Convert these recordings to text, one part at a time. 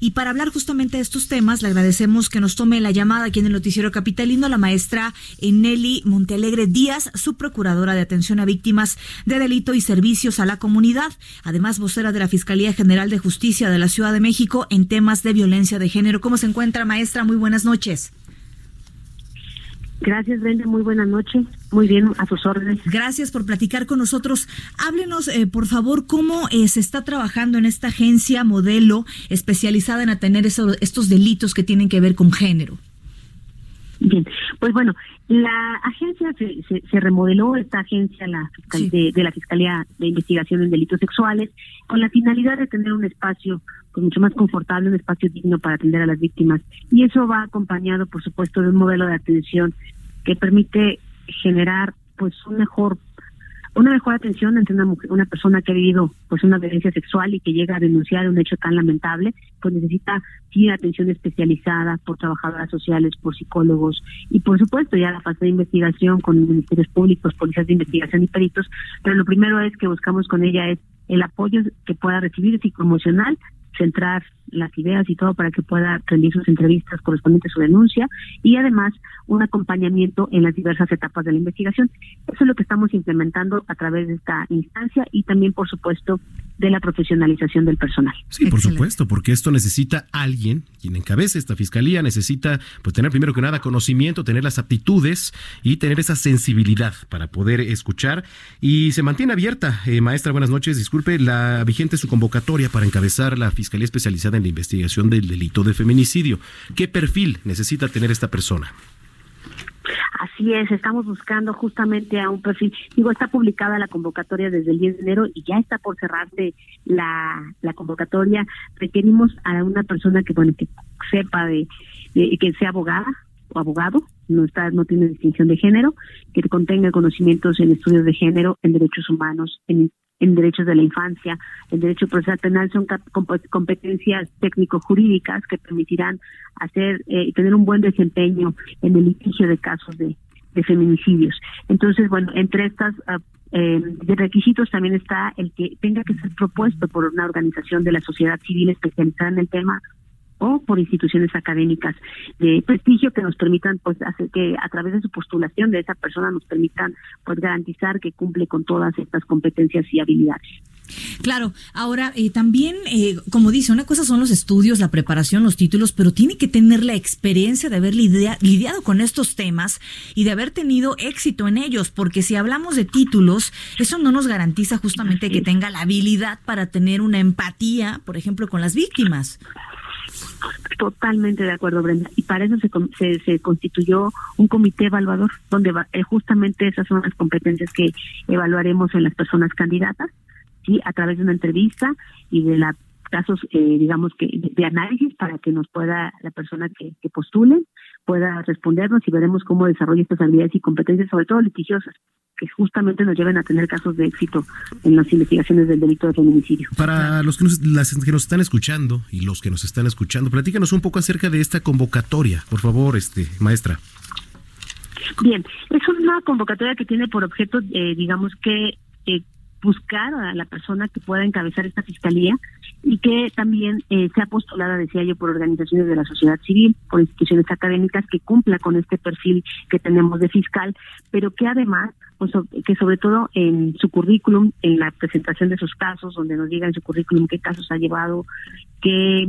Y para hablar justamente de estos temas, le agradecemos que nos tome la llamada aquí en el Noticiero Capitalino la maestra Nelly Montealegre Díaz, su procuradora de atención a víctimas de delito y servicios a la comunidad, además vocera de la Fiscalía General de Justicia de la Ciudad de México en temas de violencia de género. ¿Cómo se encuentra, maestra? Muy buenas noches. Gracias, Brenda. Muy buena noche. Muy bien, a sus órdenes. Gracias por platicar con nosotros. Háblenos, eh, por favor, cómo eh, se está trabajando en esta agencia modelo especializada en atender estos delitos que tienen que ver con género. Bien, pues bueno, la agencia se, se, remodeló, esta agencia la de, de, la Fiscalía de Investigación en Delitos Sexuales, con la finalidad de tener un espacio pues, mucho más confortable, un espacio digno para atender a las víctimas. Y eso va acompañado, por supuesto, de un modelo de atención que permite generar pues un mejor una mejor atención ante una mujer, una persona que ha vivido pues una violencia sexual y que llega a denunciar un hecho tan lamentable, pues necesita sí atención especializada por trabajadoras sociales, por psicólogos y por supuesto ya la fase de investigación con ministerios públicos, policías de investigación y peritos, pero lo primero es que buscamos con ella es el apoyo que pueda recibir psicoemocional centrar las ideas y todo para que pueda rendir sus entrevistas correspondientes a su denuncia y además un acompañamiento en las diversas etapas de la investigación. Eso es lo que estamos implementando a través de esta instancia y también, por supuesto, de la profesionalización del personal. Sí, por supuesto, porque esto necesita alguien, quien encabece esta fiscalía, necesita pues tener primero que nada conocimiento, tener las aptitudes y tener esa sensibilidad para poder escuchar. Y se mantiene abierta, eh, maestra, buenas noches, disculpe, la vigente su convocatoria para encabezar la Fiscalía Especializada en la Investigación del Delito de Feminicidio. ¿Qué perfil necesita tener esta persona? Así es, estamos buscando justamente a un perfil. Digo, está publicada la convocatoria desde el 10 de enero y ya está por cerrarse la, la convocatoria. Requerimos a una persona que, bueno, que sepa de, que sea abogada o abogado, no está, no tiene distinción de género, que contenga conocimientos en estudios de género, en derechos humanos, en en derechos de la infancia, en derecho procesal penal son competencias técnico-jurídicas que permitirán hacer eh, tener un buen desempeño en el litigio de casos de, feminicidios. Entonces, bueno, entre estas ah, eh, requisitos también está el que tenga que ser propuesto por una organización de la sociedad civil especializada en el tema o por instituciones académicas de prestigio que nos permitan pues hacer que a través de su postulación de esa persona nos permitan pues garantizar que cumple con todas estas competencias y habilidades. Claro, ahora eh, también, eh, como dice, una cosa son los estudios, la preparación, los títulos, pero tiene que tener la experiencia de haber lidiado con estos temas y de haber tenido éxito en ellos, porque si hablamos de títulos, eso no nos garantiza justamente que tenga la habilidad para tener una empatía, por ejemplo, con las víctimas. Totalmente de acuerdo, Brenda. Y para eso se, se, constituyó un comité evaluador, donde eh, justamente esas son las competencias que evaluaremos en las personas candidatas, sí, a través de una entrevista y de la casos, eh, digamos que de, análisis para que nos pueda la persona que, que postule pueda respondernos y veremos cómo desarrolla estas habilidades y competencias, sobre todo litigiosas, que justamente nos lleven a tener casos de éxito en las investigaciones del delito de feminicidio. Para los que nos, las que nos están escuchando y los que nos están escuchando, platícanos un poco acerca de esta convocatoria, por favor, este maestra. Bien, es una convocatoria que tiene por objeto, eh, digamos que eh, buscar a la persona que pueda encabezar esta fiscalía y que también eh, sea postulada, decía yo, por organizaciones de la sociedad civil, por instituciones académicas que cumpla con este perfil que tenemos de fiscal, pero que además pues, que sobre todo en su currículum, en la presentación de sus casos, donde nos diga en su currículum qué casos ha llevado, qué,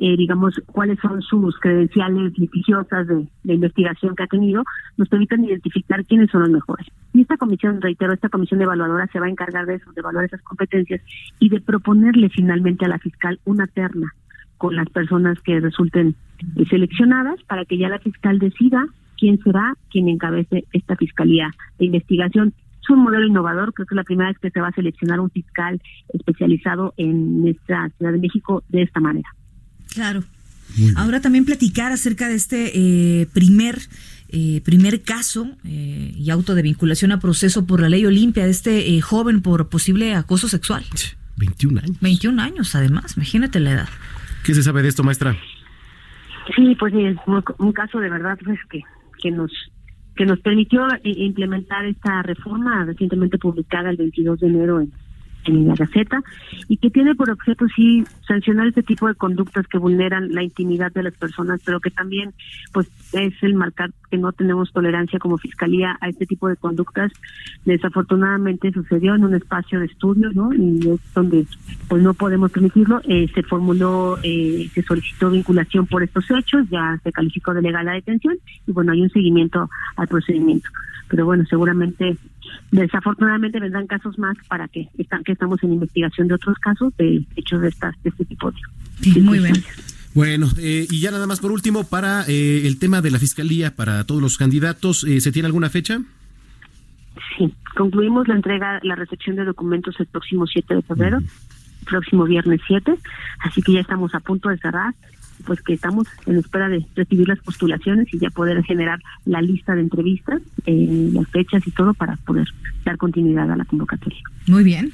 eh, digamos, cuáles son sus credenciales litigiosas de, investigación que ha tenido, nos permitan identificar quiénes son los mejores. Y esta comisión, reitero, esta comisión evaluadora se va a encargar de eso, de evaluar esas competencias y de proponerle finalmente a la fiscal una terna con las personas que resulten seleccionadas para que ya la fiscal decida quién será quien encabece esta fiscalía de investigación. Es un modelo innovador, creo que es la primera vez que se va a seleccionar un fiscal especializado en nuestra Ciudad de México de esta manera. Claro. Ahora también platicar acerca de este eh, primer eh, primer caso eh, y auto de vinculación a proceso por la ley Olimpia de este joven por posible acoso sexual. 21 años. 21 años, además, imagínate la edad. ¿Qué se sabe de esto, maestra? Sí, pues un, un caso de verdad pues que, que nos que nos permitió implementar esta reforma recientemente publicada el 22 de enero en, en la Gaceta y que tiene por objeto sí sancionar este tipo de conductas que vulneran la intimidad de las personas, pero que también pues es el marcar que no tenemos tolerancia como fiscalía a este tipo de conductas. Desafortunadamente sucedió en un espacio de estudio, ¿no? Y es donde pues no podemos permitirlo. Eh, se formuló, eh, se solicitó vinculación por estos hechos, ya se calificó de legal la detención y bueno hay un seguimiento al procedimiento. Pero bueno, seguramente Desafortunadamente vendrán casos más para que están que estamos en investigación de otros casos de hechos de, estas, de este tipo de. muy bien. Bueno, eh, y ya nada más por último, para eh, el tema de la fiscalía, para todos los candidatos, eh, ¿se tiene alguna fecha? Sí, concluimos la entrega, la recepción de documentos el próximo 7 de febrero, próximo viernes 7, así que ya estamos a punto de cerrar pues que estamos en espera de recibir las postulaciones y ya poder generar la lista de entrevistas, eh, las fechas y todo para poder dar continuidad a la convocatoria. Muy bien.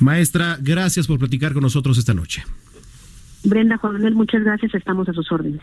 Maestra, gracias por platicar con nosotros esta noche. Brenda, Juan Manuel, muchas gracias, estamos a sus órdenes.